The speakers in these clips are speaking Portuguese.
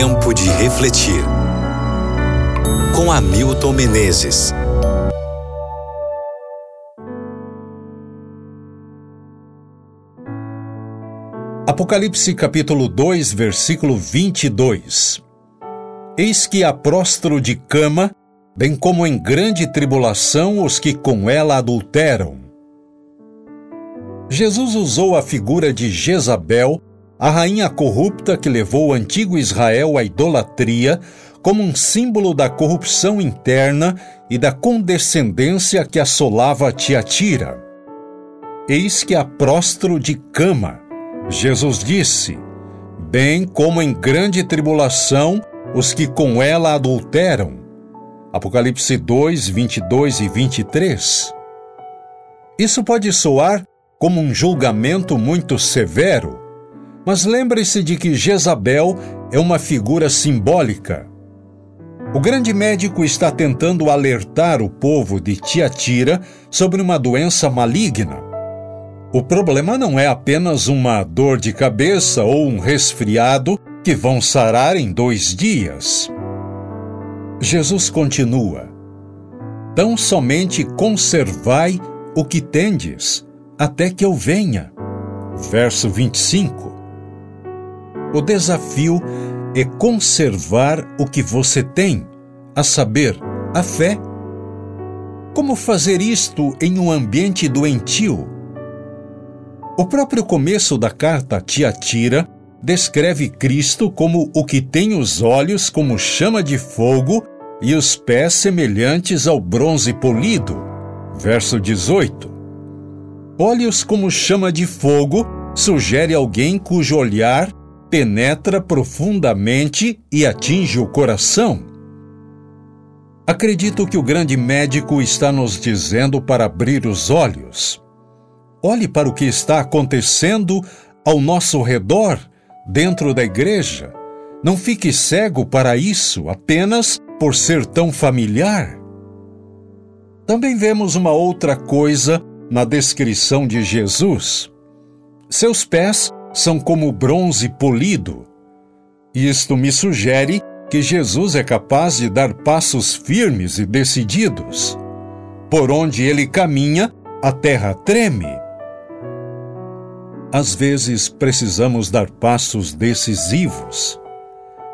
Tempo de refletir. Com Hamilton Menezes. Apocalipse capítulo 2, versículo 22. Eis que há próstro de cama, bem como em grande tribulação os que com ela adulteram. Jesus usou a figura de Jezabel a rainha corrupta que levou o antigo Israel à idolatria como um símbolo da corrupção interna e da condescendência que assolava Tiatira. Eis que a prostro de cama, Jesus disse, bem como em grande tribulação os que com ela adulteram. Apocalipse 2, 22 e 23. Isso pode soar como um julgamento muito severo, mas lembre-se de que Jezabel é uma figura simbólica. O grande médico está tentando alertar o povo de Tiatira sobre uma doença maligna. O problema não é apenas uma dor de cabeça ou um resfriado que vão sarar em dois dias. Jesus continua: Tão somente conservai o que tendes, até que eu venha. Verso 25. O desafio é conservar o que você tem, a saber, a fé. Como fazer isto em um ambiente doentio? O próprio começo da carta a Tiatira descreve Cristo como o que tem os olhos como chama de fogo e os pés semelhantes ao bronze polido. Verso 18. Olhos como chama de fogo sugere alguém cujo olhar penetra profundamente e atinge o coração. Acredito que o grande médico está nos dizendo para abrir os olhos. Olhe para o que está acontecendo ao nosso redor, dentro da igreja. Não fique cego para isso apenas por ser tão familiar. Também vemos uma outra coisa na descrição de Jesus. Seus pés são como bronze polido. Isto me sugere que Jesus é capaz de dar passos firmes e decididos. Por onde ele caminha, a terra treme. Às vezes precisamos dar passos decisivos.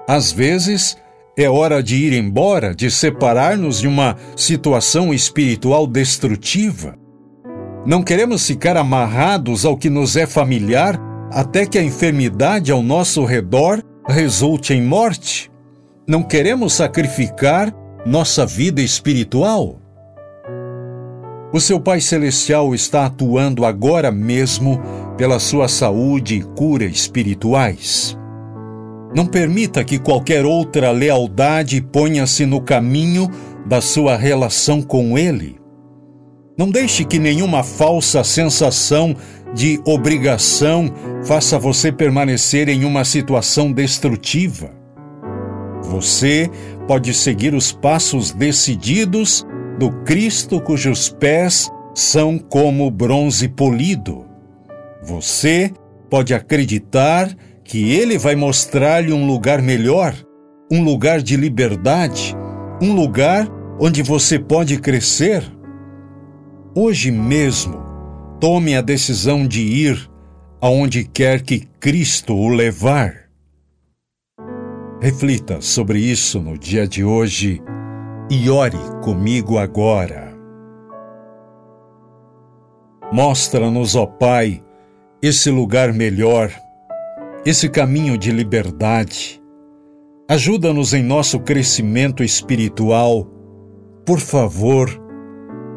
Às vezes é hora de ir embora, de separar-nos de uma situação espiritual destrutiva. Não queremos ficar amarrados ao que nos é familiar até que a enfermidade ao nosso redor resulte em morte? Não queremos sacrificar nossa vida espiritual? O seu Pai Celestial está atuando agora mesmo pela sua saúde e cura espirituais. Não permita que qualquer outra lealdade ponha-se no caminho da sua relação com Ele. Não deixe que nenhuma falsa sensação de obrigação faça você permanecer em uma situação destrutiva. Você pode seguir os passos decididos do Cristo cujos pés são como bronze polido. Você pode acreditar que Ele vai mostrar-lhe um lugar melhor, um lugar de liberdade, um lugar onde você pode crescer hoje mesmo, tome a decisão de ir aonde quer que Cristo o levar. Reflita sobre isso no dia de hoje e ore comigo agora. Mostra-nos, ó Pai, esse lugar melhor, esse caminho de liberdade. Ajuda-nos em nosso crescimento espiritual. Por favor,